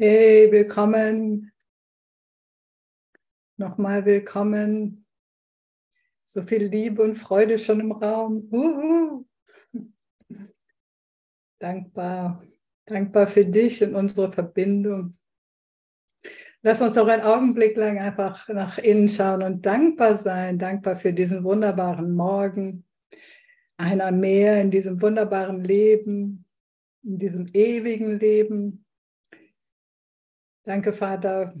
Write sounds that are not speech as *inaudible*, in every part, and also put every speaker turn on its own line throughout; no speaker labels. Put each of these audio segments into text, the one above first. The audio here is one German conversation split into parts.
Hey, willkommen. Nochmal willkommen. So viel Liebe und Freude schon im Raum. Uhu. Dankbar, dankbar für dich und unsere Verbindung. Lass uns doch einen Augenblick lang einfach nach innen schauen und dankbar sein. Dankbar für diesen wunderbaren Morgen. Einer mehr in diesem wunderbaren Leben, in diesem ewigen Leben Danke, Vater,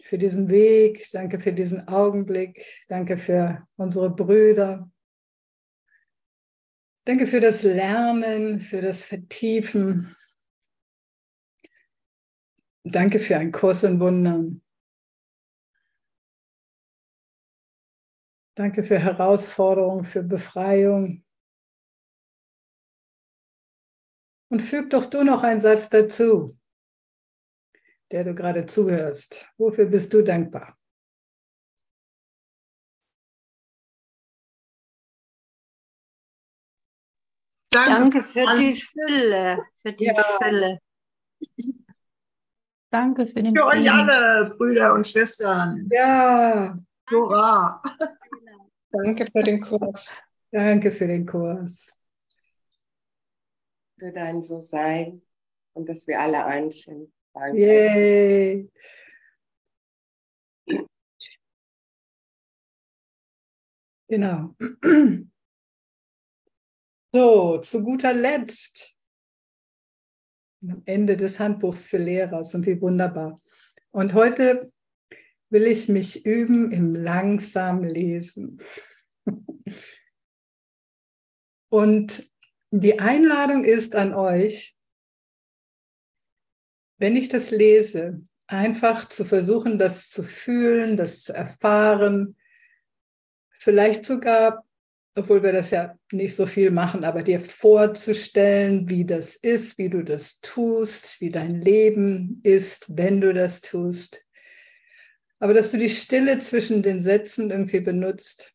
für diesen Weg. Danke für diesen Augenblick. Danke für unsere Brüder. Danke für das Lernen, für das Vertiefen. Danke für einen Kurs in Wundern. Danke für Herausforderung, für Befreiung. Und füg doch du noch einen Satz dazu der du gerade zuhörst. Wofür bist du dankbar?
Danke, Danke für die Fülle, für die ja. Fülle.
Danke für den
Für euch alle, Brüder und Schwestern.
Ja.
Hurra.
Danke für den Kurs. Danke für den Kurs.
Für dein So-Sein und dass wir alle eins sind.
Danke. Yay. Genau. So, zu guter Letzt. Am Ende des Handbuchs für Lehrer. Und wie wunderbar. Und heute will ich mich üben im langsamen Lesen. Und die Einladung ist an euch, wenn ich das lese, einfach zu versuchen, das zu fühlen, das zu erfahren, vielleicht sogar, obwohl wir das ja nicht so viel machen, aber dir vorzustellen, wie das ist, wie du das tust, wie dein Leben ist, wenn du das tust. Aber dass du die Stille zwischen den Sätzen irgendwie benutzt,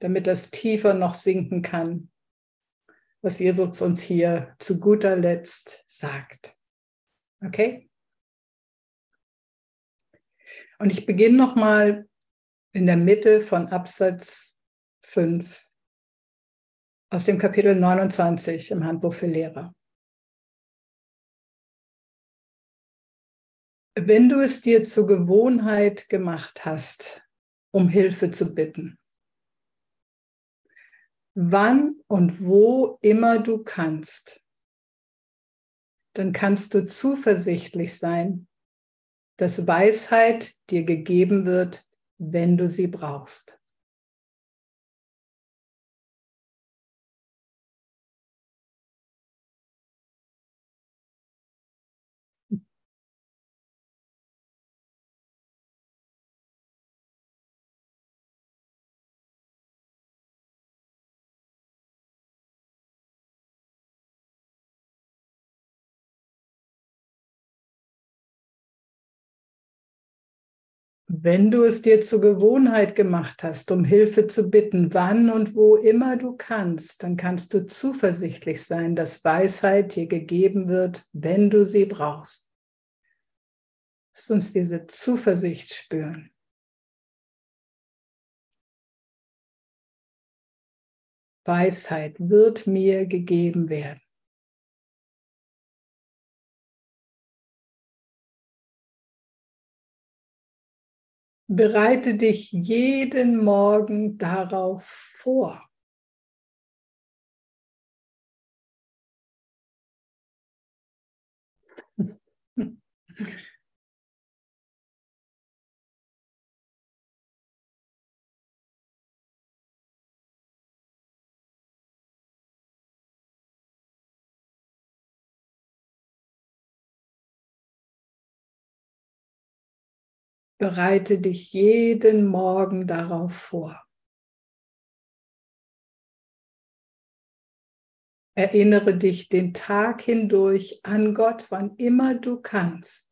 damit das tiefer noch sinken kann, was Jesus uns hier zu guter Letzt sagt. Okay? Und ich beginne nochmal in der Mitte von Absatz 5 aus dem Kapitel 29 im Handbuch für Lehrer. Wenn du es dir zur Gewohnheit gemacht hast, um Hilfe zu bitten, wann und wo immer du kannst, dann kannst du zuversichtlich sein, dass Weisheit dir gegeben wird, wenn du sie brauchst. Wenn du es dir zur Gewohnheit gemacht hast, um Hilfe zu bitten, wann und wo immer du kannst, dann kannst du zuversichtlich sein, dass Weisheit dir gegeben wird, wenn du sie brauchst. Lass uns diese Zuversicht spüren. Weisheit wird mir gegeben werden. Bereite dich jeden Morgen darauf vor. Bereite dich jeden Morgen darauf vor. Erinnere dich den Tag hindurch an Gott, wann immer du kannst.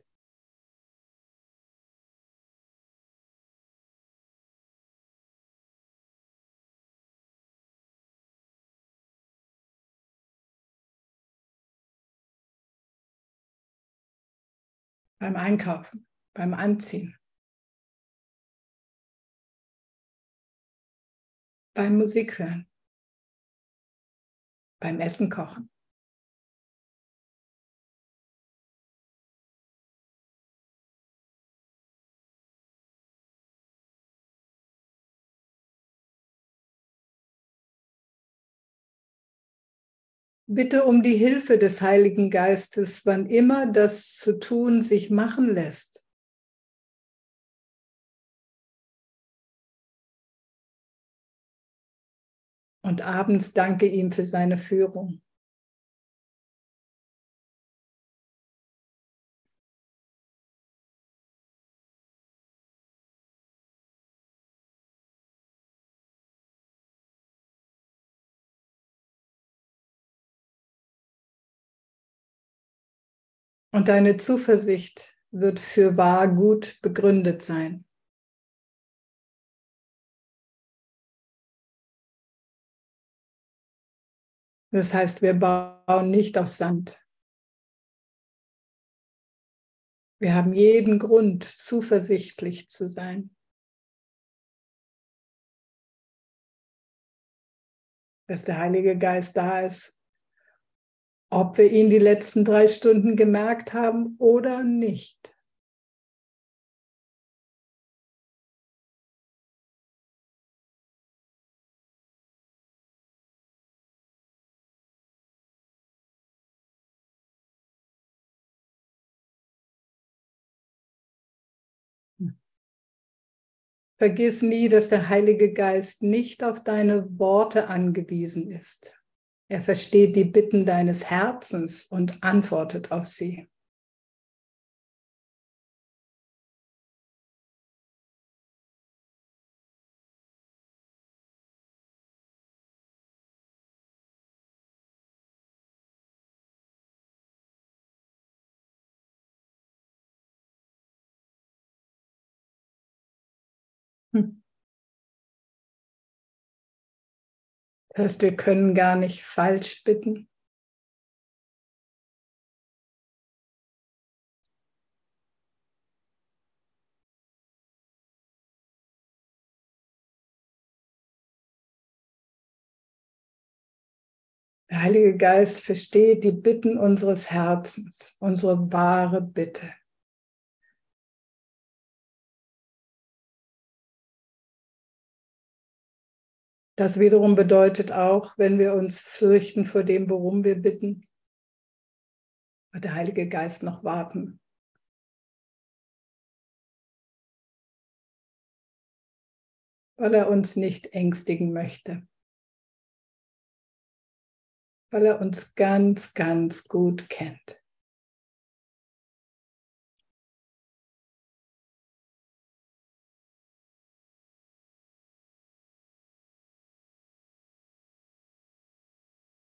beim Einkaufen, beim Anziehen, beim Musik hören, beim Essen kochen. Bitte um die Hilfe des Heiligen Geistes, wann immer das zu tun sich machen lässt. Und abends danke ihm für seine Führung. Und deine Zuversicht wird für wahr gut begründet sein. Das heißt, wir bauen nicht aus Sand. Wir haben jeden Grund, zuversichtlich zu sein. Dass der Heilige Geist da ist ob wir ihn die letzten drei Stunden gemerkt haben oder nicht. Vergiss nie, dass der Heilige Geist nicht auf deine Worte angewiesen ist. Er versteht die Bitten deines Herzens und antwortet auf sie. Das heißt, wir können gar nicht falsch bitten. Der Heilige Geist versteht die Bitten unseres Herzens, unsere wahre Bitte. Das wiederum bedeutet auch, wenn wir uns fürchten vor dem, worum wir bitten, wird der Heilige Geist noch warten. Weil er uns nicht ängstigen möchte. Weil er uns ganz, ganz gut kennt.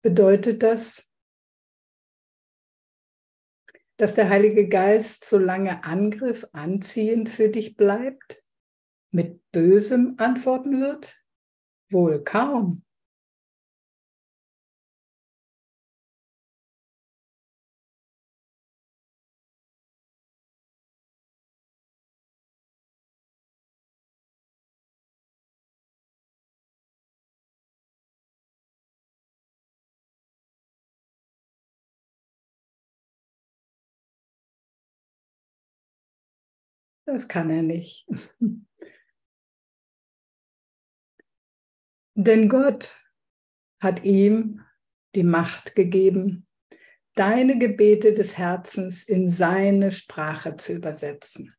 Bedeutet das, dass der Heilige Geist, solange Angriff anziehend für dich bleibt, mit Bösem antworten wird? Wohl kaum. Das kann er nicht. *laughs* Denn Gott hat ihm die Macht gegeben, deine Gebete des Herzens in seine Sprache zu übersetzen.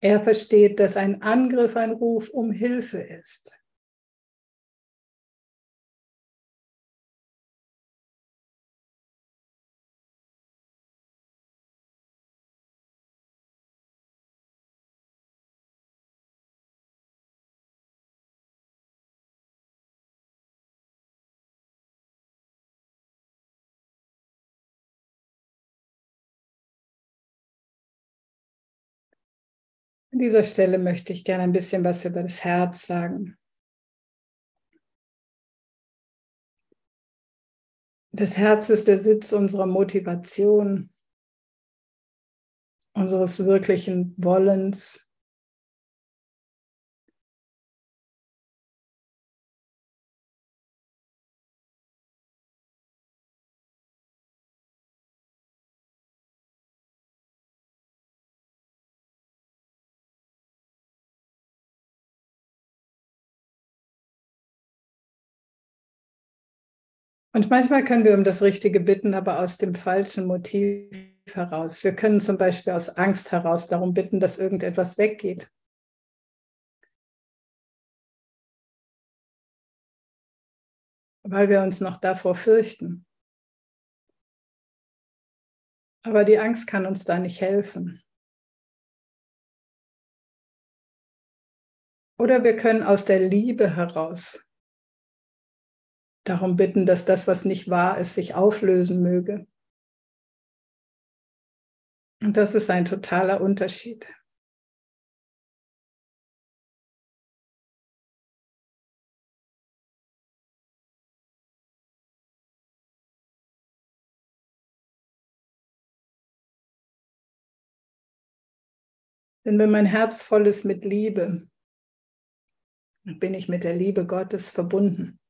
Er versteht, dass ein Angriff ein Ruf um Hilfe ist. An dieser Stelle möchte ich gerne ein bisschen was über das Herz sagen. Das Herz ist der Sitz unserer Motivation, unseres wirklichen Wollens, Und manchmal können wir um das Richtige bitten, aber aus dem falschen Motiv heraus. Wir können zum Beispiel aus Angst heraus darum bitten, dass irgendetwas weggeht. Weil wir uns noch davor fürchten. Aber die Angst kann uns da nicht helfen. Oder wir können aus der Liebe heraus darum bitten, dass das, was nicht wahr ist, sich auflösen möge. Und das ist ein totaler Unterschied. Denn wenn mein Herz voll ist mit Liebe, bin ich mit der Liebe Gottes verbunden.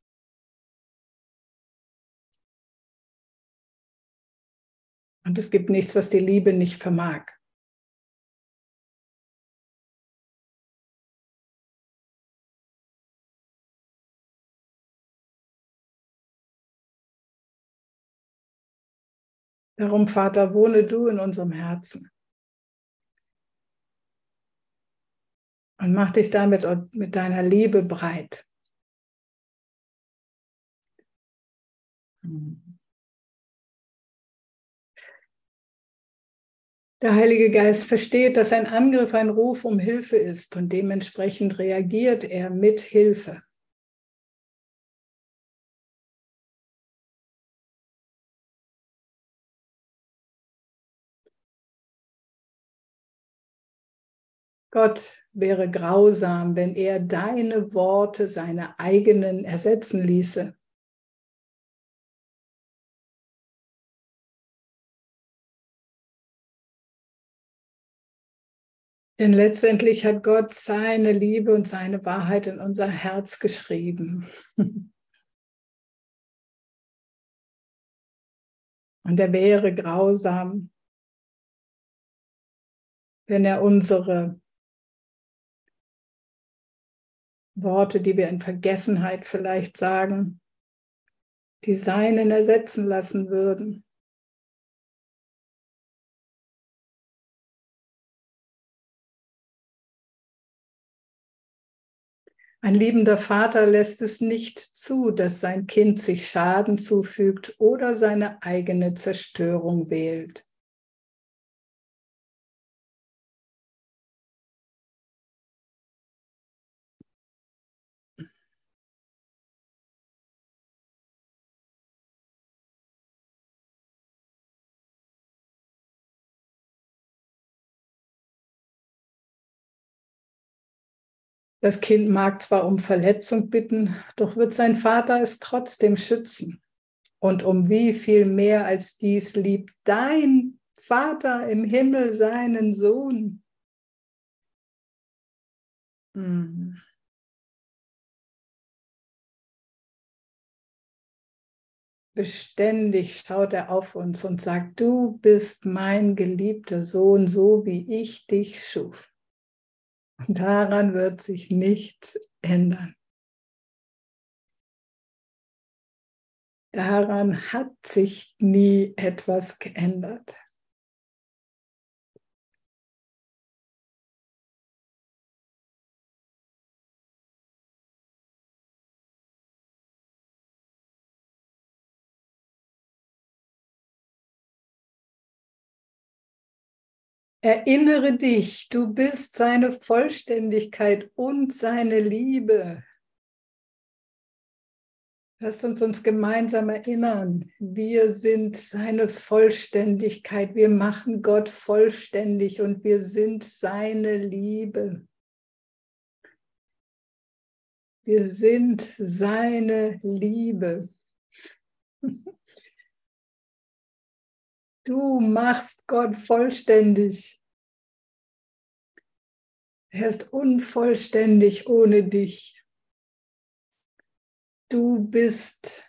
Und es gibt nichts, was die Liebe nicht vermag. Darum, Vater, wohne du in unserem Herzen. Und mach dich damit mit deiner Liebe breit. Hm. Der Heilige Geist versteht, dass ein Angriff ein Ruf um Hilfe ist und dementsprechend reagiert er mit Hilfe. Gott wäre grausam, wenn er deine Worte seine eigenen ersetzen ließe. Denn letztendlich hat Gott seine Liebe und seine Wahrheit in unser Herz geschrieben. *laughs* Und er wäre grausam, wenn er unsere Worte, die wir in Vergessenheit vielleicht sagen, die seinen ersetzen lassen würden. Ein liebender Vater lässt es nicht zu, dass sein Kind sich Schaden zufügt oder seine eigene Zerstörung wählt. Das Kind mag zwar um Verletzung bitten, doch wird sein Vater es trotzdem schützen. Und um wie viel mehr als dies liebt dein Vater im Himmel seinen Sohn. Hm. Beständig schaut er auf uns und sagt, du bist mein geliebter Sohn, so wie ich dich schuf. Daran wird sich nichts ändern. Daran hat sich nie etwas geändert. Erinnere dich, du bist seine Vollständigkeit und seine Liebe. Lasst uns uns gemeinsam erinnern, wir sind seine Vollständigkeit. Wir machen Gott vollständig und wir sind seine Liebe. Wir sind seine Liebe. Du machst Gott vollständig. Er ist unvollständig ohne dich. Du bist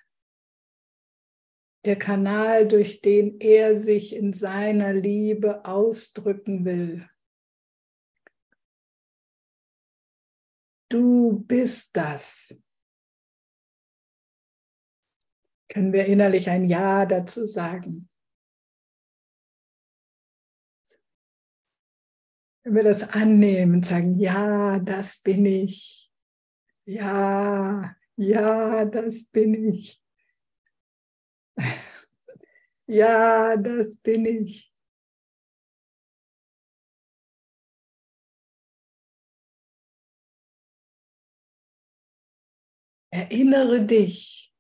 der Kanal, durch den er sich in seiner Liebe ausdrücken will. Du bist das. Können wir innerlich ein Ja dazu sagen? Wenn wir das annehmen, sagen, ja, das bin ich. Ja, ja, das bin ich. *laughs* ja, das bin ich. Erinnere dich,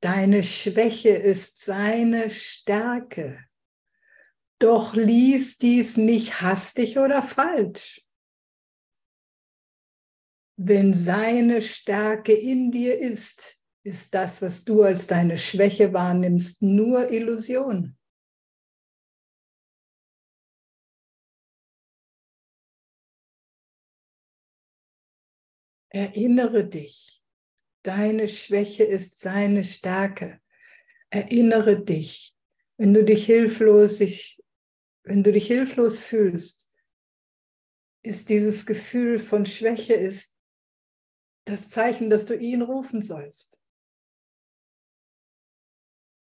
deine Schwäche ist seine Stärke. Doch lies dies nicht hastig oder falsch. Wenn seine Stärke in dir ist, ist das, was du als deine Schwäche wahrnimmst, nur Illusion. Erinnere dich, deine Schwäche ist seine Stärke. Erinnere dich, wenn du dich hilflos, wenn du dich hilflos fühlst, ist dieses Gefühl von Schwäche ist das Zeichen, dass du ihn rufen sollst.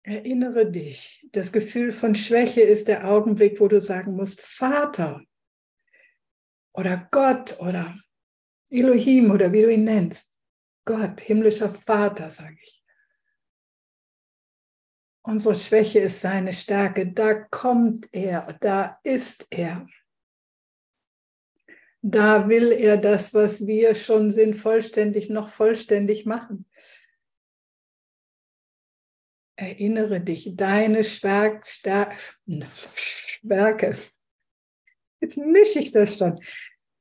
Erinnere dich, das Gefühl von Schwäche ist der Augenblick, wo du sagen musst, Vater oder Gott oder Elohim oder wie du ihn nennst. Gott, himmlischer Vater, sage ich. Unsere Schwäche ist seine Stärke. Da kommt er, da ist er. Da will er das, was wir schon sind, vollständig noch vollständig machen. Erinnere dich, deine Schwerk, Werke. Jetzt mische ich das schon.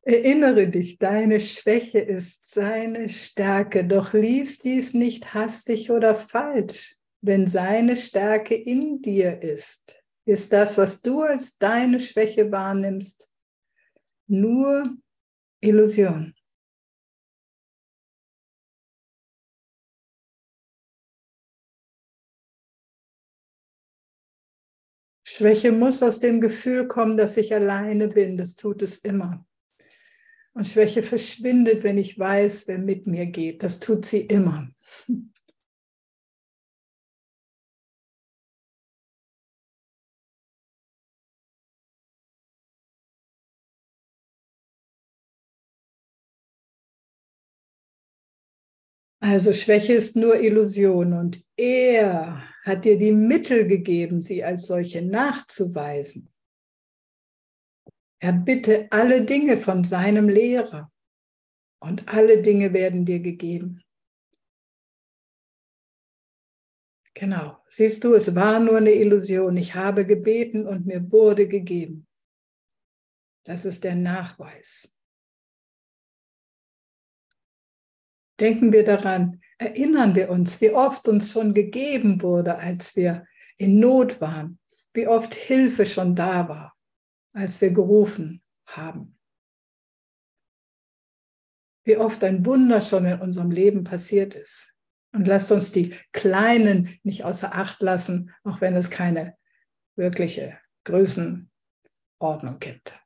Erinnere dich, deine Schwäche ist seine Stärke, doch lies dies nicht hastig oder falsch, wenn seine Stärke in dir ist. Ist das, was du als deine Schwäche wahrnimmst, nur Illusion. Schwäche muss aus dem Gefühl kommen, dass ich alleine bin. Das tut es immer. Und Schwäche verschwindet, wenn ich weiß, wer mit mir geht. Das tut sie immer. Also Schwäche ist nur Illusion und er hat dir die Mittel gegeben, sie als solche nachzuweisen. Er bitte alle Dinge von seinem Lehrer und alle Dinge werden dir gegeben. Genau, siehst du, es war nur eine Illusion. Ich habe gebeten und mir wurde gegeben. Das ist der Nachweis. Denken wir daran, erinnern wir uns, wie oft uns schon gegeben wurde, als wir in Not waren, wie oft Hilfe schon da war, als wir gerufen haben. Wie oft ein Wunder schon in unserem Leben passiert ist. Und lasst uns die Kleinen nicht außer Acht lassen, auch wenn es keine wirkliche Größenordnung gibt.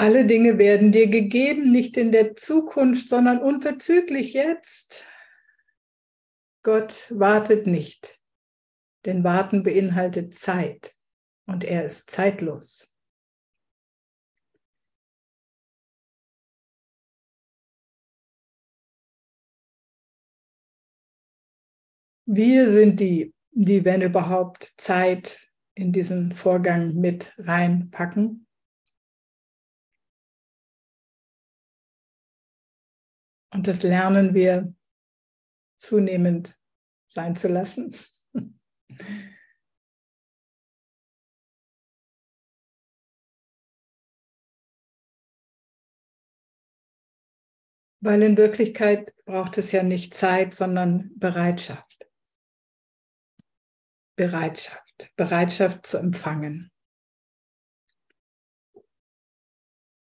Alle Dinge werden dir gegeben, nicht in der Zukunft, sondern unverzüglich jetzt. Gott wartet nicht, denn Warten beinhaltet Zeit und er ist zeitlos. Wir sind die, die, wenn überhaupt, Zeit in diesen Vorgang mit reinpacken. Und das lernen wir zunehmend sein zu lassen. *laughs* Weil in Wirklichkeit braucht es ja nicht Zeit, sondern Bereitschaft. Bereitschaft. Bereitschaft zu empfangen.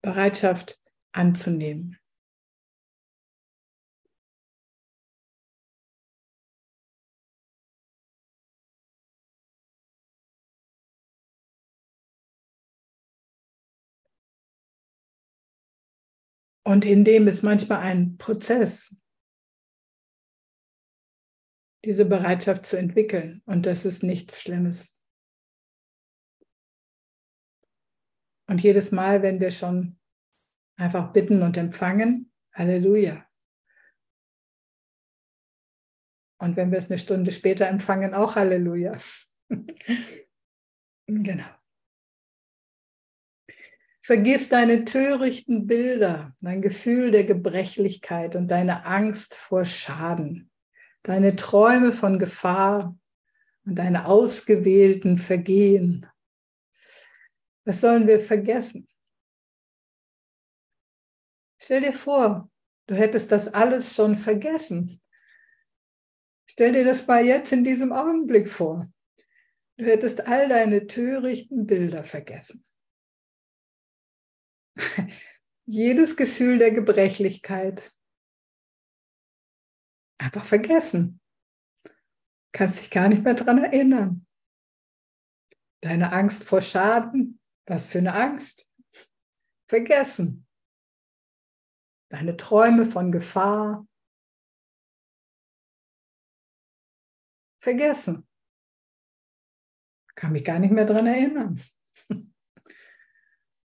Bereitschaft anzunehmen. Und in dem ist manchmal ein Prozess, diese Bereitschaft zu entwickeln. Und das ist nichts Schlimmes. Und jedes Mal, wenn wir schon einfach bitten und empfangen, Halleluja. Und wenn wir es eine Stunde später empfangen, auch Halleluja. *laughs* genau. Vergiss deine törichten Bilder, dein Gefühl der Gebrechlichkeit und deine Angst vor Schaden deine Träume von Gefahr und deine ausgewählten Vergehen. Was sollen wir vergessen? Stell dir vor, du hättest das alles schon vergessen. Stell dir das mal jetzt in diesem Augenblick vor. Du hättest all deine törichten Bilder vergessen. *laughs* Jedes Gefühl der Gebrechlichkeit, einfach vergessen. Kannst dich gar nicht mehr daran erinnern. Deine Angst vor Schaden, was für eine Angst? Vergessen. Deine Träume von Gefahr, vergessen. Kann mich gar nicht mehr daran erinnern.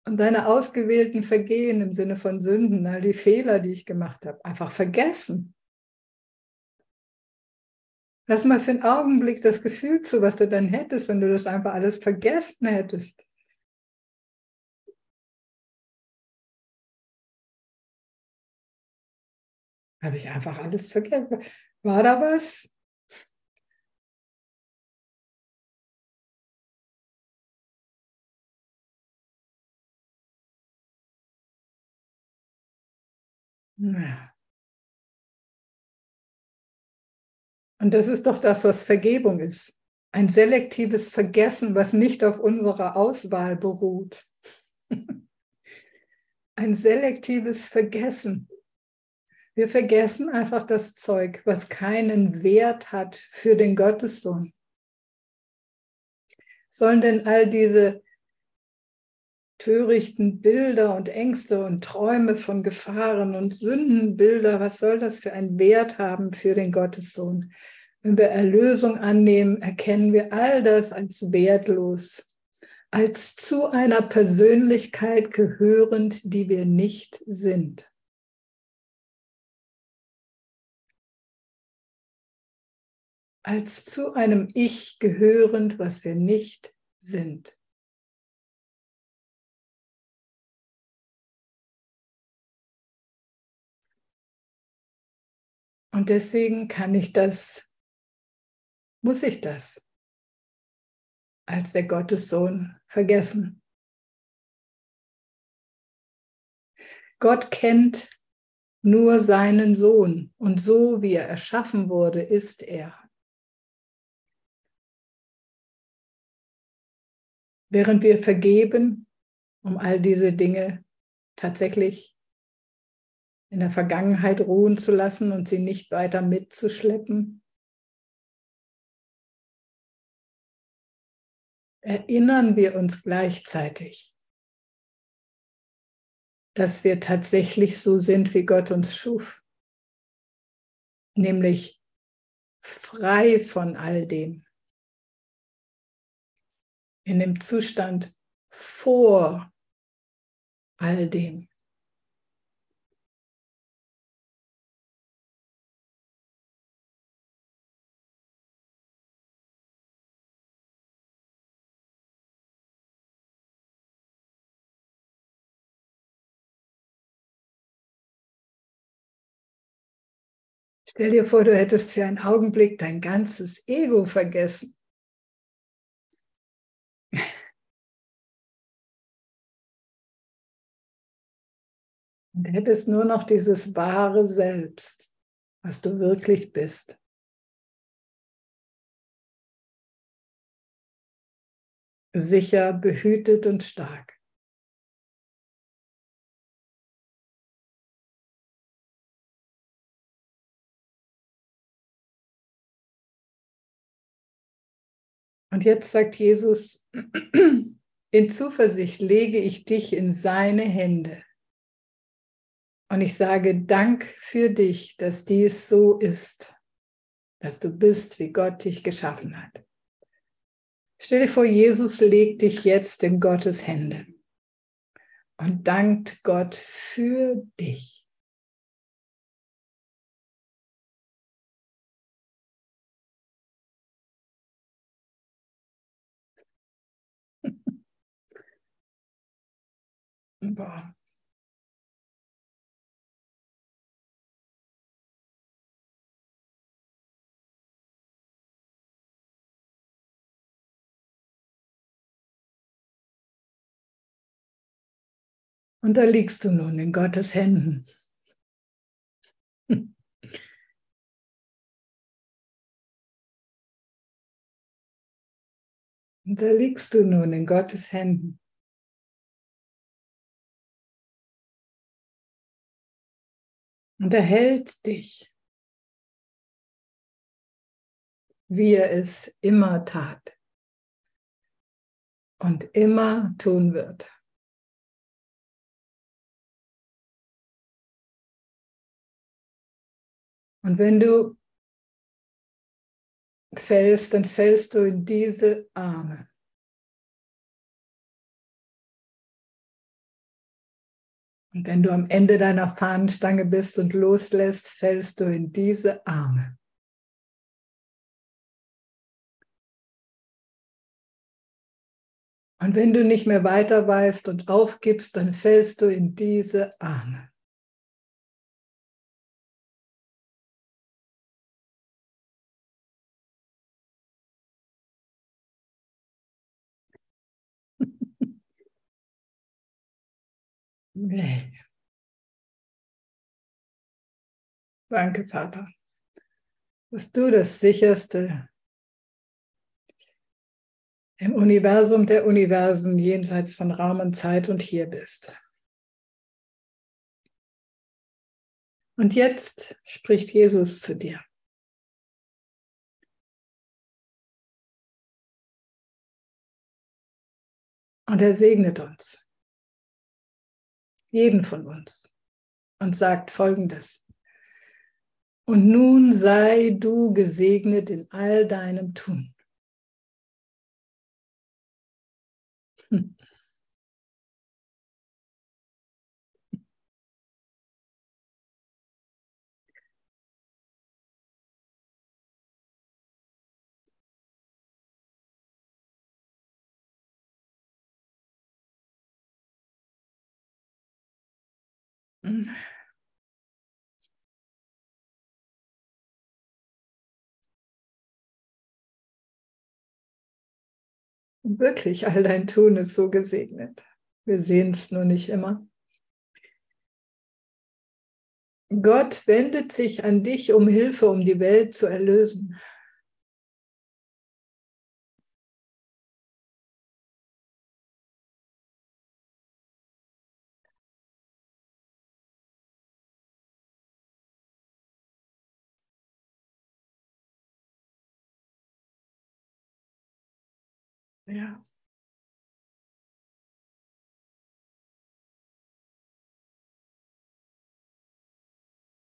Und deine ausgewählten Vergehen im Sinne von Sünden, all die Fehler, die ich gemacht habe, einfach vergessen. Lass mal für einen Augenblick das Gefühl zu, was du dann hättest, wenn du das einfach alles vergessen hättest. Habe ich einfach alles vergessen? War da was? Und das ist doch das, was Vergebung ist. Ein selektives Vergessen, was nicht auf unserer Auswahl beruht. *laughs* Ein selektives Vergessen. Wir vergessen einfach das Zeug, was keinen Wert hat für den Gottessohn. Sollen denn all diese törichten Bilder und Ängste und Träume von Gefahren und Sündenbilder, was soll das für einen Wert haben für den Gottessohn? Wenn wir Erlösung annehmen, erkennen wir all das als wertlos, als zu einer Persönlichkeit gehörend, die wir nicht sind. Als zu einem Ich gehörend, was wir nicht sind. Und deswegen kann ich das, muss ich das als der Gottessohn vergessen. Gott kennt nur seinen Sohn und so wie er erschaffen wurde, ist er. Während wir vergeben, um all diese Dinge tatsächlich in der Vergangenheit ruhen zu lassen und sie nicht weiter mitzuschleppen. Erinnern wir uns gleichzeitig, dass wir tatsächlich so sind, wie Gott uns schuf, nämlich frei von all dem, in dem Zustand vor all dem. Stell dir vor, du hättest für einen Augenblick dein ganzes Ego vergessen. Und hättest nur noch dieses wahre Selbst, was du wirklich bist. sicher, behütet und stark. Und jetzt sagt Jesus, in Zuversicht lege ich dich in seine Hände. Und ich sage Dank für dich, dass dies so ist, dass du bist, wie Gott dich geschaffen hat. Stell dir vor, Jesus legt dich jetzt in Gottes Hände und dankt Gott für dich. Boah. Und da liegst du nun in Gottes Händen. Und *laughs* da liegst du nun in Gottes Händen. Und er hält dich, wie er es immer tat und immer tun wird. Und wenn du fällst, dann fällst du in diese Arme. Und wenn du am Ende deiner Fahnenstange bist und loslässt, fällst du in diese Arme. Und wenn du nicht mehr weiter weißt und aufgibst, dann fällst du in diese Arme. Nee. Danke, Vater, dass du das sicherste im Universum der Universen jenseits von Raum und Zeit und hier bist. Und jetzt spricht Jesus zu dir. Und er segnet uns jeden von uns, und sagt folgendes. Und nun sei du gesegnet in all deinem Tun. Wirklich, all dein Tun ist so gesegnet. Wir sehen es nur nicht immer. Gott wendet sich an dich um Hilfe, um die Welt zu erlösen.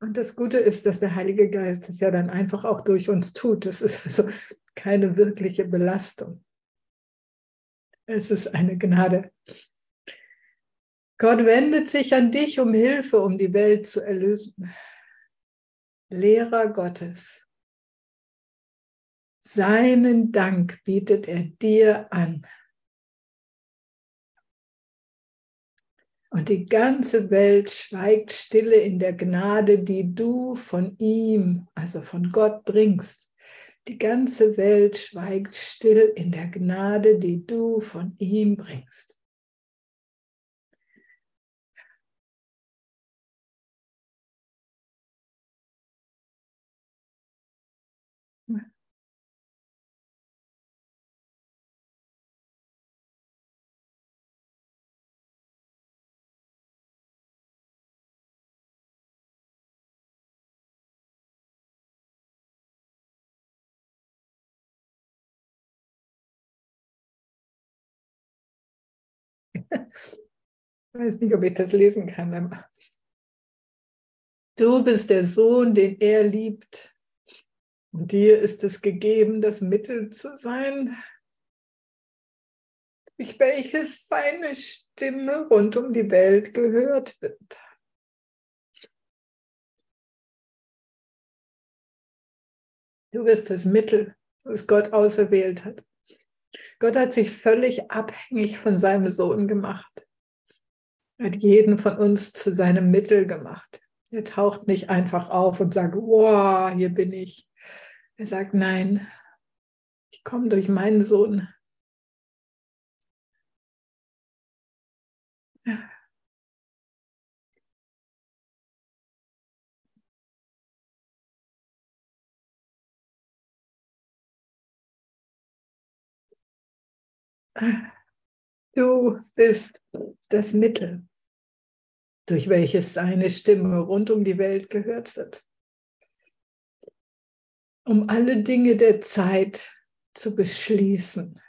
Und das Gute ist, dass der Heilige Geist es ja dann einfach auch durch uns tut. Es ist also keine wirkliche Belastung. Es ist eine Gnade. Gott wendet sich an dich um Hilfe, um die Welt zu erlösen. Lehrer Gottes. Seinen Dank bietet er dir an. Und die ganze Welt schweigt stille in der Gnade, die du von ihm, also von Gott bringst. Die ganze Welt schweigt still in der Gnade, die du von ihm bringst. Ich weiß nicht, ob ich das lesen kann. Du bist der Sohn, den er liebt. Und dir ist es gegeben, das Mittel zu sein, durch welches seine Stimme rund um die Welt gehört wird. Du bist das Mittel, das Gott auserwählt hat. Gott hat sich völlig abhängig von seinem Sohn gemacht. Hat jeden von uns zu seinem Mittel gemacht. Er taucht nicht einfach auf und sagt, wow, hier bin ich. Er sagt, nein, ich komme durch meinen Sohn. Du bist das Mittel, durch welches seine Stimme rund um die Welt gehört wird, um alle Dinge der Zeit zu beschließen,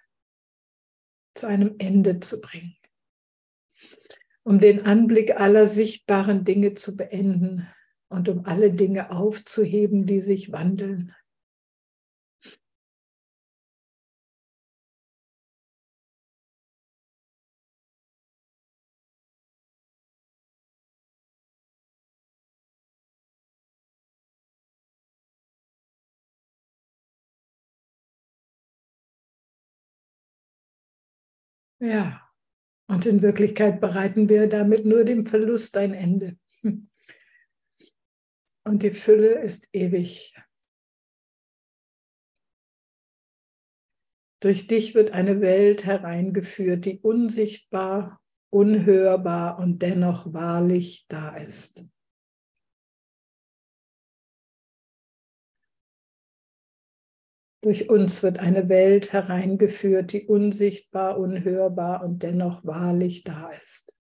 zu einem Ende zu bringen, um den Anblick aller sichtbaren Dinge zu beenden und um alle Dinge aufzuheben, die sich wandeln. Ja, und in Wirklichkeit bereiten wir damit nur dem Verlust ein Ende. *laughs* Und die Fülle ist ewig. Durch dich wird eine Welt hereingeführt, die unsichtbar, unhörbar und dennoch wahrlich da ist. Durch uns wird eine Welt hereingeführt, die unsichtbar, unhörbar und dennoch wahrlich da ist.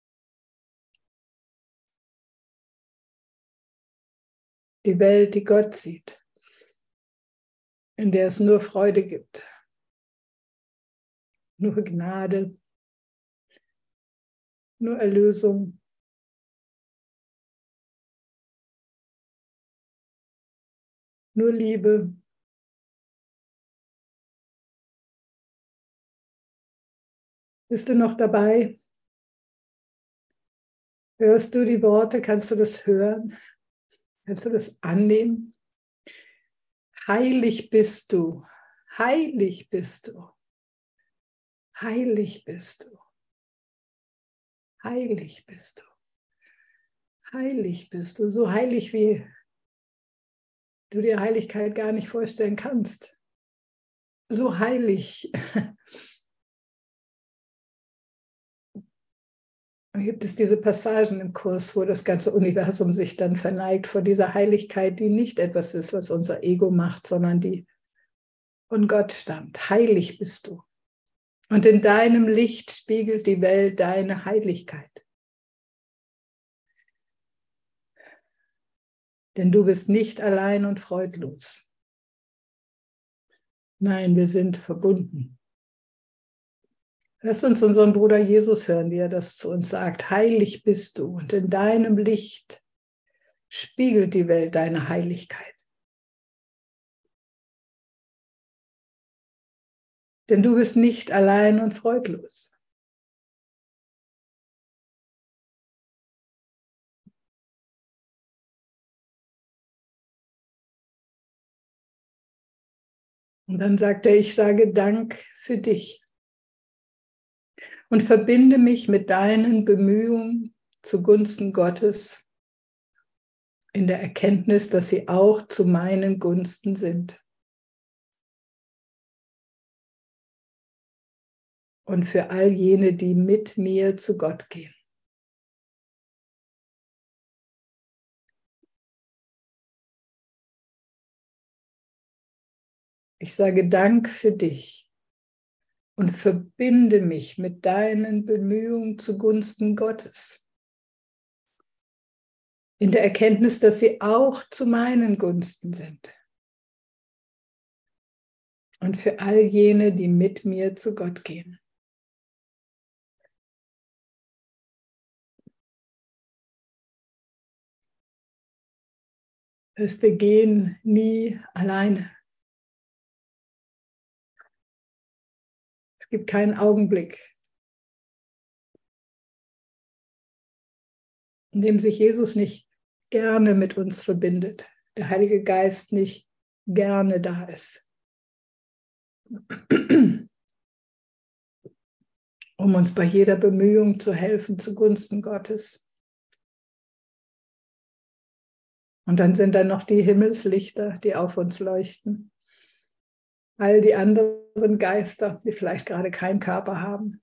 Die Welt, die Gott sieht, in der es nur Freude gibt, nur Gnade, nur Erlösung. Nur Liebe, Bist du noch dabei? Hörst du die Worte? Kannst du das hören? Kannst du das annehmen? Heilig bist du. Heilig bist du. Heilig bist du. Heilig bist du. Heilig bist du. So heilig, wie du dir Heiligkeit gar nicht vorstellen kannst. So heilig. *laughs* gibt es diese Passagen im Kurs, wo das ganze Universum sich dann verneigt vor dieser Heiligkeit, die nicht etwas ist, was unser Ego macht, sondern die von Gott stammt. Heilig bist du. Und in deinem Licht spiegelt die Welt deine Heiligkeit. Denn du bist nicht allein und freudlos. Nein, wir sind verbunden. Lass uns unseren Bruder Jesus hören, wie er das zu uns sagt. Heilig bist du und in deinem Licht spiegelt die Welt deine Heiligkeit. Denn du bist nicht allein und freudlos. Und dann sagt er, ich sage Dank für dich und verbinde mich mit deinen Bemühungen zugunsten Gottes in der Erkenntnis, dass sie auch zu meinen Gunsten sind. Und für all jene, die mit mir zu Gott gehen. Ich sage Dank für dich und verbinde mich mit deinen Bemühungen zugunsten Gottes. In der Erkenntnis, dass sie auch zu meinen Gunsten sind. Und für all jene, die mit mir zu Gott gehen. dass wir gehen nie alleine. Gibt keinen Augenblick, in dem sich Jesus nicht gerne mit uns verbindet, der Heilige Geist nicht gerne da ist, um uns bei jeder Bemühung zu helfen zugunsten Gottes. Und dann sind da noch die Himmelslichter, die auf uns leuchten. All die anderen Geister, die vielleicht gerade keinen Körper haben.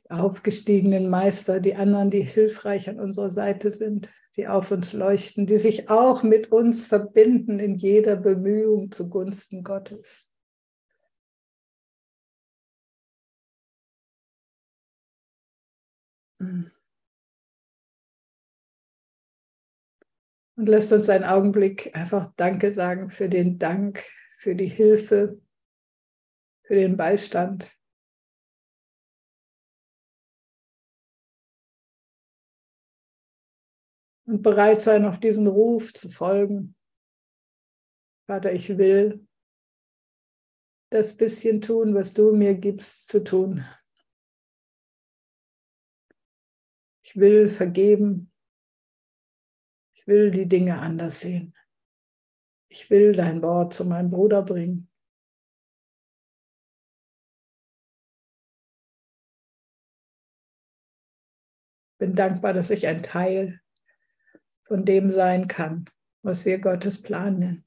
Die aufgestiegenen Meister, die anderen, die hilfreich an unserer Seite sind, die auf uns leuchten, die sich auch mit uns verbinden in jeder Bemühung zugunsten Gottes. Und lasst uns einen Augenblick einfach Danke sagen für den Dank, für die Hilfe, für den Beistand. Und bereit sein, auf diesen Ruf zu folgen. Vater, ich will das bisschen tun, was du mir gibst zu tun. Ich will vergeben. Ich will die Dinge anders sehen. Ich will dein Wort zu meinem Bruder bringen. Bin dankbar, dass ich ein Teil von dem sein kann, was wir Gottes Plan nennen.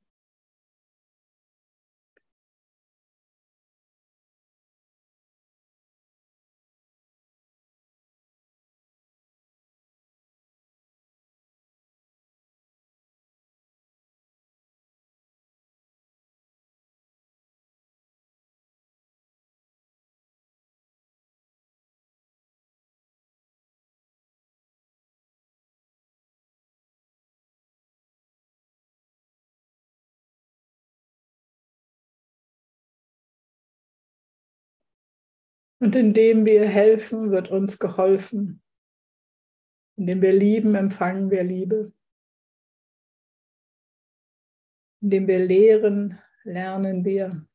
Und indem wir helfen, wird uns geholfen. Indem wir lieben, empfangen wir Liebe. Indem wir lehren, lernen wir.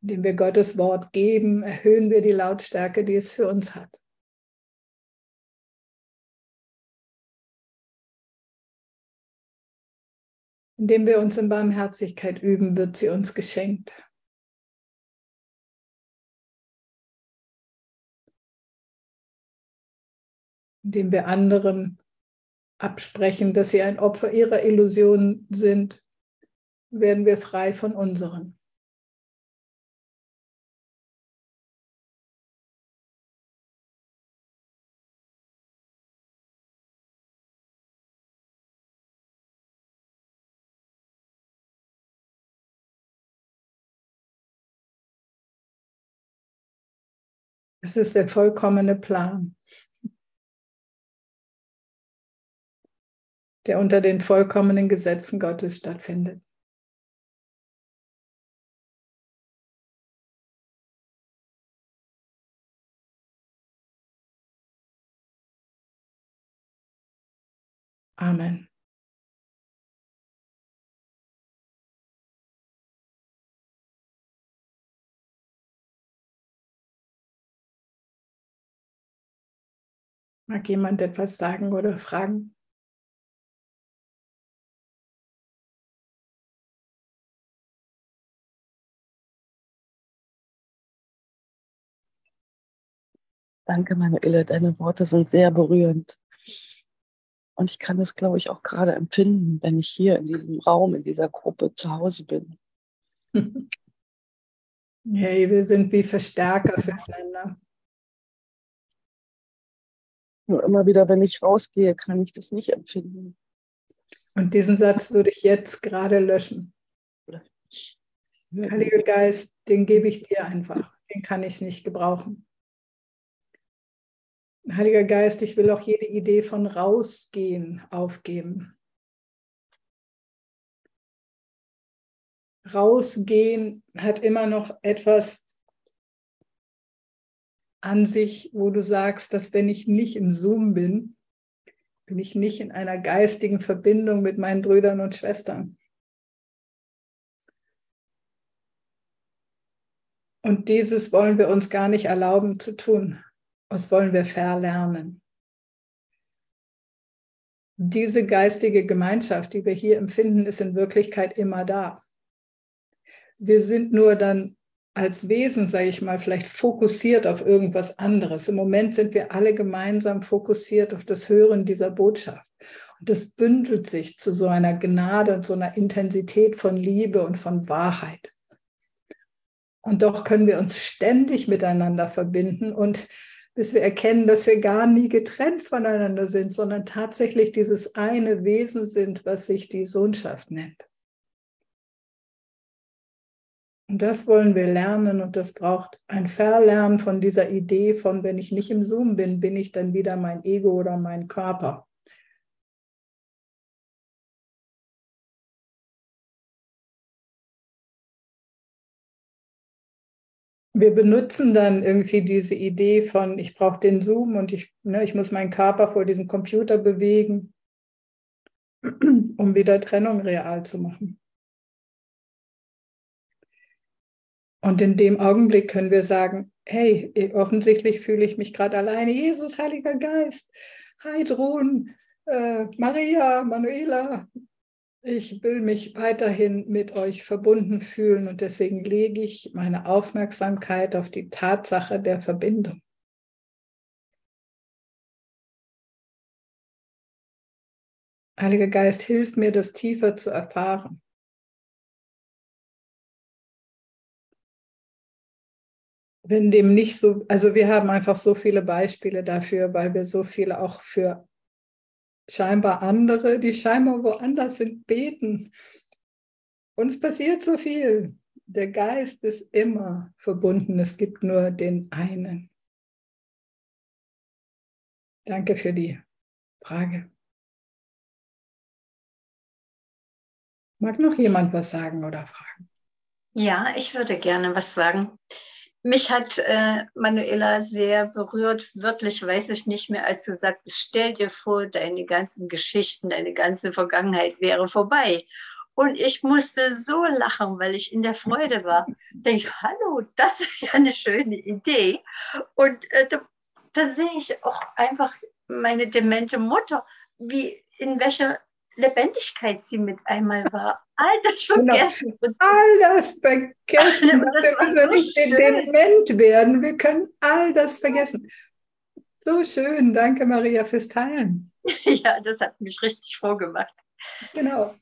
Indem wir Gottes Wort geben, erhöhen wir die Lautstärke, die es für uns hat. Indem wir uns in Barmherzigkeit üben, wird sie uns geschenkt. Indem wir anderen absprechen, dass sie ein Opfer ihrer Illusionen sind, werden wir frei von unseren. Es ist der vollkommene Plan, der unter den vollkommenen Gesetzen Gottes stattfindet. Amen. Mag jemand etwas sagen oder fragen?
Danke, Manuela. Deine Worte sind sehr berührend. Und ich kann das, glaube ich, auch gerade empfinden, wenn ich hier in diesem Raum, in dieser Gruppe zu Hause bin. *laughs*
Hey, wir sind wie Verstärker füreinander.
Nur immer wieder, wenn ich rausgehe, kann ich das nicht empfinden.
Und diesen Satz würde ich jetzt gerade löschen. Heiliger Geist, den gebe ich dir einfach. Den kann ich nicht gebrauchen. Heiliger Geist, ich will auch jede Idee von rausgehen aufgeben. Rausgehen hat immer noch etwas an sich, wo du sagst, dass wenn ich nicht im Zoom bin, bin ich nicht in einer geistigen Verbindung mit meinen Brüdern und Schwestern. Und dieses wollen wir uns gar nicht erlauben zu tun. Das wollen wir verlernen. Diese geistige Gemeinschaft, die wir hier empfinden, ist in Wirklichkeit immer da. Wir sind nur dann als Wesen, sage ich mal, vielleicht fokussiert auf irgendwas anderes. Im Moment sind wir alle gemeinsam fokussiert auf das Hören dieser Botschaft. Und das bündelt sich zu so einer Gnade und so einer Intensität von Liebe und von Wahrheit. Und doch können wir uns ständig miteinander verbinden und bis wir erkennen, dass wir gar nie getrennt voneinander sind, sondern tatsächlich dieses eine Wesen sind, was sich die Sohnschaft nennt. Und das wollen wir lernen und das braucht ein Verlernen von dieser Idee von, wenn ich nicht im Zoom bin, bin ich dann wieder mein Ego oder mein Körper. Wir benutzen dann irgendwie diese Idee von, ich brauche den Zoom und ich, ne, ich muss meinen Körper vor diesem Computer bewegen, *clears throat* um wieder Trennung real zu machen. Und in dem Augenblick können wir sagen, hey, offensichtlich fühle ich mich gerade alleine. Jesus, Heiliger Geist, Heidrun, äh, Maria, Manuela, ich will mich weiterhin mit euch verbunden fühlen und deswegen lege ich meine Aufmerksamkeit auf die Tatsache der Verbindung. Heiliger Geist, hilf mir, das tiefer zu erfahren. Wenn dem nicht so, also wir haben einfach so viele Beispiele dafür, weil wir so viele auch für scheinbar andere, die scheinbar woanders sind, beten. Uns passiert so viel. Der Geist ist immer verbunden. Es gibt nur den einen. Danke für die Frage. Mag noch jemand was sagen oder fragen?
Ja, ich würde gerne was sagen. Mich hat äh, Manuela sehr berührt, wirklich weiß ich nicht mehr, als du sagtest, stell dir vor, deine ganzen Geschichten, deine ganze Vergangenheit wäre vorbei. Und ich musste so lachen, weil ich in der Freude war. Denke, hallo, das ist ja eine schöne Idee. Und äh, da, da sehe ich auch einfach meine demente Mutter, wie in welcher Lebendigkeit sie mit einmal war. All das genau. vergessen.
Genau. All das vergessen. Dafür müssen wir nicht dement werden. Wir können all das vergessen. So schön. Danke, Maria, fürs Teilen. *laughs*
Ja, das hat mich richtig vorgemacht.
Genau.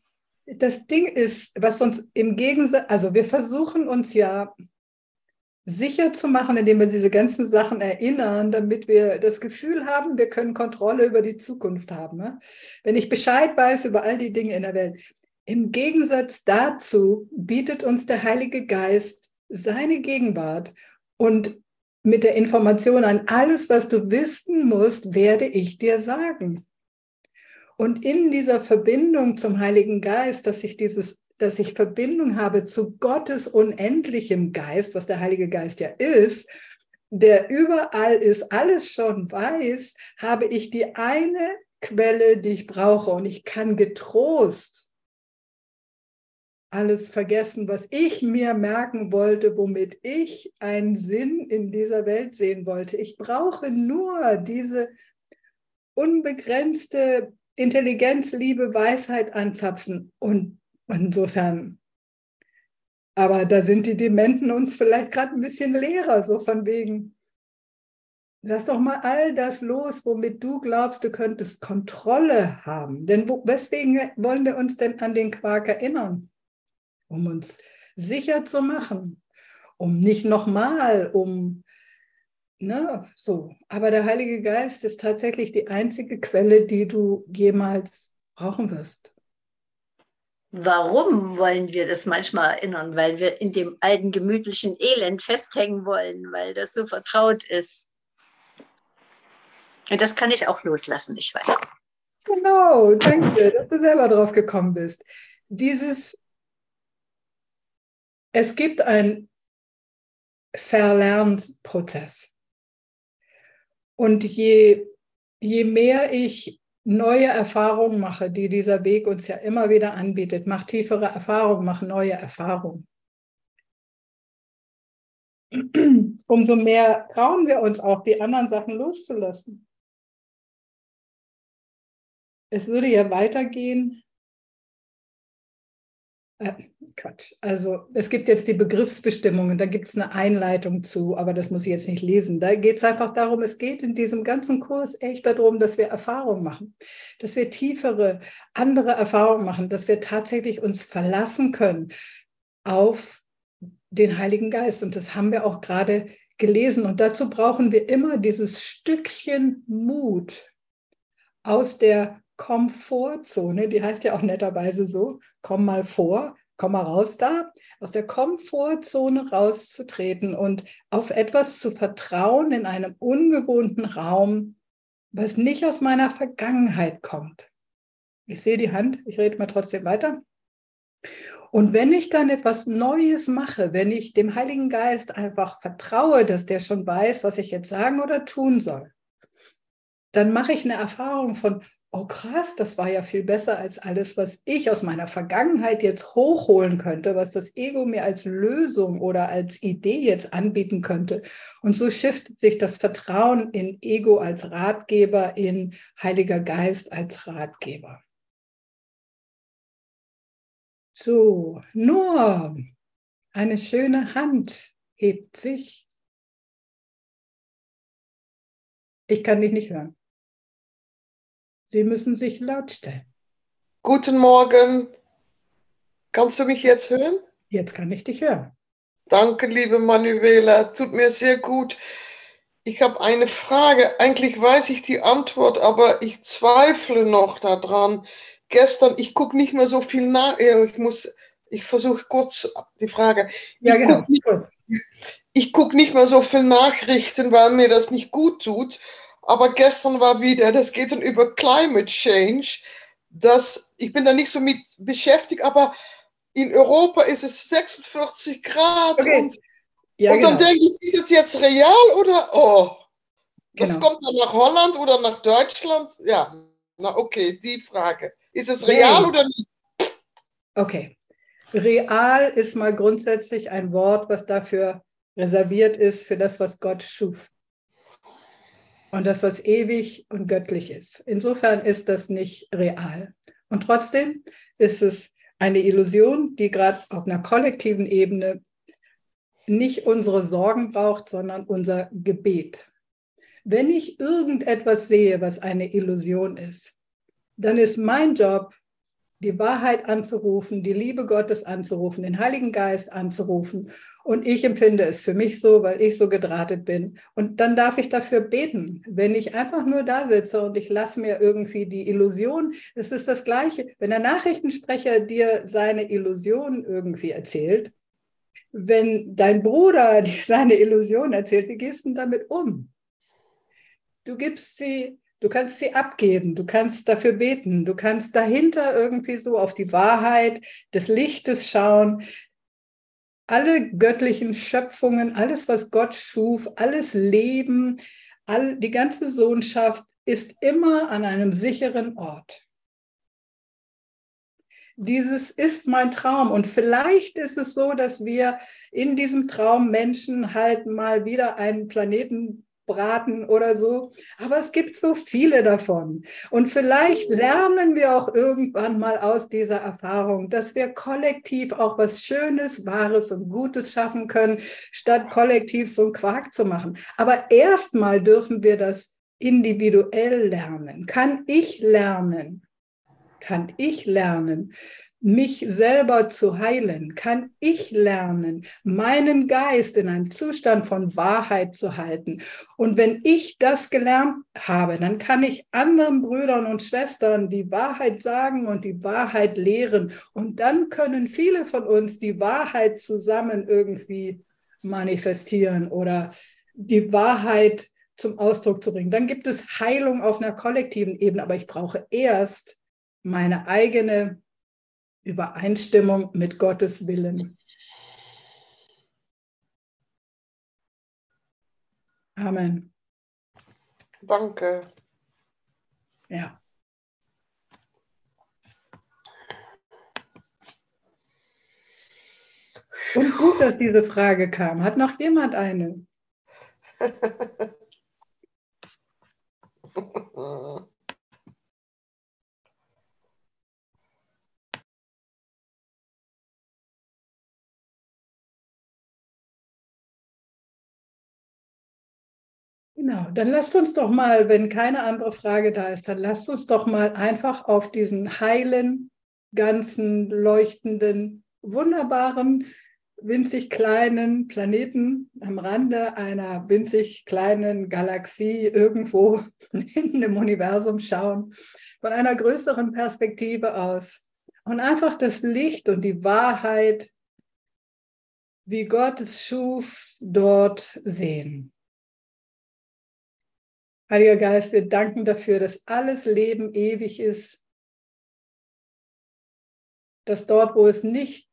Das Ding ist, was uns im Gegensatz, also wir versuchen uns ja sicher zu machen, indem wir diese ganzen Sachen erinnern, damit wir das Gefühl haben, wir können Kontrolle über die Zukunft haben. Ne? Wenn ich Bescheid weiß über all die Dinge in der Welt. Im Gegensatz dazu bietet uns der Heilige Geist seine Gegenwart und mit der Information an alles, was du wissen musst, werde ich dir sagen. Und in dieser Verbindung zum Heiligen Geist, dass ich dieses dass ich Verbindung habe zu Gottes unendlichem Geist, was der Heilige Geist ja ist, der überall ist, alles schon weiß, habe ich die eine Quelle, die ich brauche. Und ich kann getrost alles vergessen, was ich mir merken wollte, womit ich einen Sinn in dieser Welt sehen wollte. Ich brauche nur diese unbegrenzte Intelligenz, Liebe, Weisheit anzapfen. Und Insofern, aber da sind die Dementen uns vielleicht gerade ein bisschen leerer, so von wegen, lass doch mal all das los, womit du glaubst, du könntest Kontrolle haben. Denn wo, weswegen wollen wir uns denn an den Quark erinnern? Um uns sicher zu machen, um nicht nochmal, um, ne, so. Aber der Heilige Geist ist tatsächlich die einzige Quelle, die du jemals brauchen wirst.
Warum wollen wir das manchmal erinnern? Weil wir in dem alten gemütlichen Elend festhängen wollen, weil das so vertraut ist. Und das kann ich auch loslassen, ich weiß.
Genau, danke, dass du selber drauf gekommen bist. Dieses, es gibt einen Verlernprozess. Und je, je mehr ich neue Erfahrungen mache, die dieser Weg uns ja immer wieder anbietet, mach tiefere Erfahrungen, mach neue Erfahrungen. *clears throat* Umso mehr trauen wir uns auch, die anderen Sachen loszulassen. Es würde ja weitergehen, äh, Quatsch. Also es gibt jetzt die Begriffsbestimmungen, da gibt es eine Einleitung zu, aber das muss ich jetzt nicht lesen. Da geht es einfach darum, es geht in diesem ganzen Kurs echt darum, dass wir Erfahrungen machen, dass wir tiefere, andere Erfahrungen machen, dass wir tatsächlich uns verlassen können auf den Heiligen Geist. Und das haben wir auch gerade gelesen. Und dazu brauchen wir immer dieses Stückchen Mut aus der Komfortzone, die heißt ja auch netterweise so, komm mal vor, komm mal raus da, aus der Komfortzone rauszutreten und auf etwas zu vertrauen in einem ungewohnten Raum, was nicht aus meiner Vergangenheit kommt. Ich sehe die Hand, ich rede mal trotzdem weiter. Und wenn ich dann etwas Neues mache, wenn ich dem Heiligen Geist einfach vertraue, dass der schon weiß, was ich jetzt sagen oder tun soll, dann mache ich eine Erfahrung von, oh krass, das war ja viel besser als alles, was ich aus meiner Vergangenheit jetzt hochholen könnte, was das Ego mir als Lösung oder als Idee jetzt anbieten könnte. Und so shiftet sich das Vertrauen in Ego als Ratgeber, in Heiliger Geist als Ratgeber. So, nur eine schöne Hand hebt sich. Ich kann dich nicht hören. Sie müssen sich lautstellen.
Guten Morgen. Kannst du mich jetzt hören?
Jetzt kann ich dich hören.
Danke, liebe Manuela. Tut mir sehr gut. Ich habe eine Frage. Eigentlich weiß ich die Antwort, aber ich zweifle noch daran. Gestern, ich gucke nicht mehr so viel nach. Ich muss, ich versuche kurz die Frage.
Ja, ich genau.
ich gucke nicht mehr so viel Nachrichten, weil mir das nicht gut tut. Aber gestern war wieder, das geht dann über Climate Change. Das, ich bin da nicht so mit beschäftigt, aber in Europa ist es 46 Grad. Okay. Und, ja, und dann genau. denke ich, ist es jetzt real oder oh? Was genau. kommt dann nach Holland oder nach Deutschland? Ja, na okay, die Frage. Ist es real nee. oder nicht?
Okay. Real ist mal grundsätzlich ein Wort, was dafür reserviert ist, für das, was Gott schuf und das, was ewig und göttlich ist. Insofern ist das nicht real. Und trotzdem ist es eine Illusion, die gerade auf einer kollektiven Ebene nicht unsere Sorgen braucht, sondern unser Gebet. Wenn ich irgendetwas sehe, was eine Illusion ist, dann ist mein Job, die Wahrheit anzurufen, die Liebe Gottes anzurufen, den Heiligen Geist anzurufen. Und ich empfinde es für mich so, weil ich so gedrahtet bin. Und dann darf ich dafür beten. Wenn ich einfach nur da sitze und ich lasse mir irgendwie die Illusion, es ist das Gleiche. Wenn der Nachrichtensprecher dir seine Illusion irgendwie erzählt, wenn dein Bruder *laughs* dir seine Illusion erzählt, wie gehst du damit um? Du gibst sie Du kannst sie abgeben, du kannst dafür beten, du kannst dahinter irgendwie so auf die Wahrheit des Lichtes schauen. Alle göttlichen Schöpfungen, alles, was Gott schuf, alles Leben, all, die ganze Sohnschaft ist immer an einem sicheren Ort. Dieses ist mein Traum. Und vielleicht ist es so, dass wir in diesem Traum Menschen halt mal wieder einen Planeten braten oder so. Aber es gibt so viele davon. Und vielleicht lernen wir auch irgendwann mal aus dieser Erfahrung, dass wir kollektiv auch was Schönes, Wahres und Gutes schaffen können, statt kollektiv so einen Quark zu machen. Aber erstmal dürfen wir das individuell lernen. Kann ich lernen? Kann ich lernen? Mich selber zu heilen, kann ich lernen, meinen Geist in einem Zustand von Wahrheit zu halten. Und wenn ich das gelernt habe, dann kann ich anderen Brüdern und Schwestern die Wahrheit sagen und die Wahrheit lehren. Und dann können viele von uns die Wahrheit zusammen irgendwie manifestieren oder die Wahrheit zum Ausdruck zu bringen. Dann gibt es Heilung auf einer kollektiven Ebene, aber ich brauche erst meine eigene Übereinstimmung mit Gottes Willen. Amen.
Danke.
Ja. Und gut, dass diese Frage kam. Hat noch jemand eine? *laughs* Genau, dann lasst uns doch mal, wenn keine andere Frage da ist, dann lasst uns doch mal einfach auf diesen heilen, ganzen, leuchtenden, wunderbaren, winzig kleinen Planeten am Rande einer winzig kleinen Galaxie irgendwo *laughs* in dem Universum schauen, von einer größeren Perspektive aus und einfach das Licht und die Wahrheit, wie Gott es schuf, dort sehen. Heiliger Geist, wir danken dafür, dass alles Leben ewig ist, dass dort, wo es nicht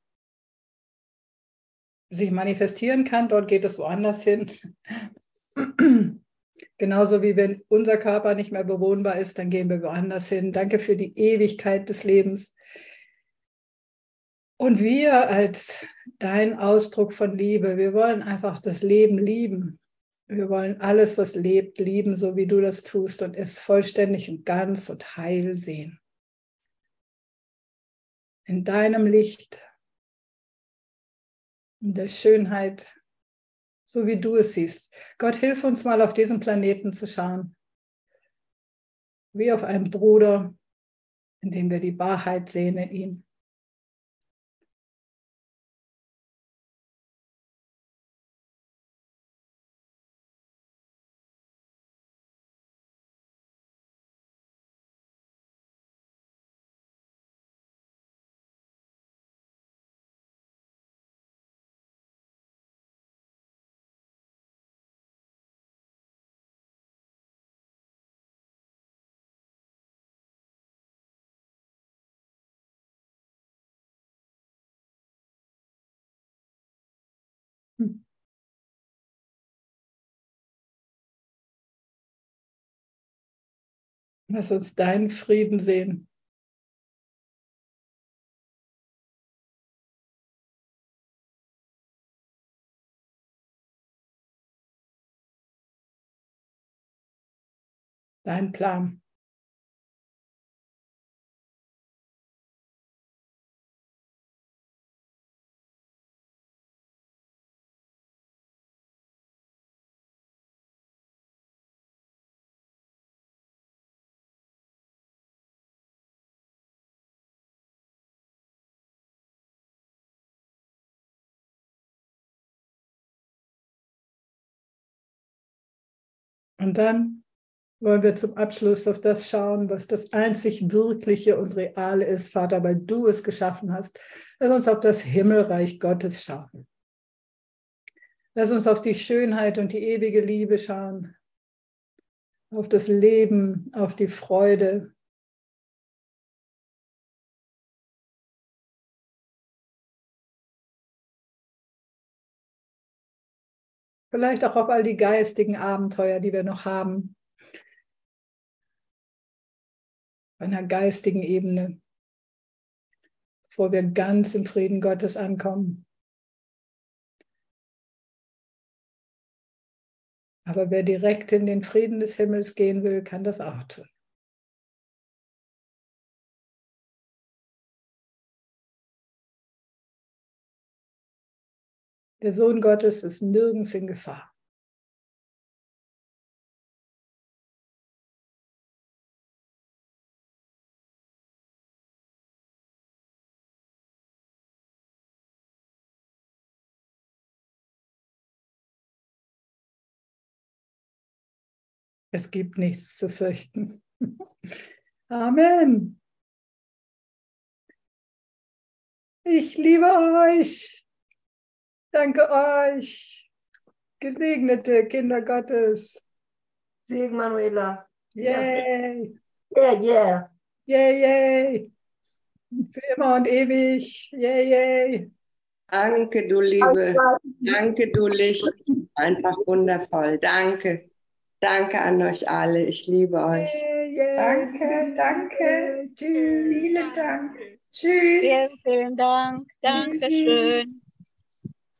sich manifestieren kann, dort geht es woanders hin. *clears throat* Genauso wie wenn unser Körper nicht mehr bewohnbar ist, dann gehen wir woanders hin. Danke für die Ewigkeit des Lebens. Und wir als dein Ausdruck von Liebe, wir wollen einfach das Leben lieben. Wir wollen alles, was lebt, lieben, so wie du das tust und es vollständig und ganz und heil sehen. In deinem Licht, in der Schönheit, so wie du es siehst. Gott, hilf uns mal auf diesen Planeten zu schauen, wie auf einen Bruder, in dem wir die Wahrheit sehen in ihm. Lass uns deinen Frieden sehen. Dein Plan. Und dann wollen wir zum Abschluss auf das schauen, was das einzig Wirkliche und Reale ist, Vater, weil du es geschaffen hast. Lass uns auf das Himmelreich Gottes schauen. Lass uns auf die Schönheit und die ewige Liebe schauen, auf das Leben, auf die Freude. Vielleicht auch auf all die geistigen Abenteuer, die wir noch haben. Auf einer geistigen Ebene, bevor wir ganz im Frieden Gottes ankommen. Aber wer direkt in den Frieden des Himmels gehen will, kann das auch tun. Der Sohn Gottes ist nirgends in Gefahr. Es gibt nichts zu fürchten. *laughs* Amen. Ich liebe euch. Danke euch, gesegnete Kinder Gottes.
Segen Manuela.
Yay.
Yeah, yeah.
Yay, yay. Für immer und ewig. Yay, yay.
Danke, du Liebe. Danke, du Licht. Einfach wundervoll. Danke. Danke an euch alle. Ich liebe euch.
Danke, danke.
Tschüss.
Vielen Dank. Tschüss.
Vielen, vielen Dank. Dankeschön.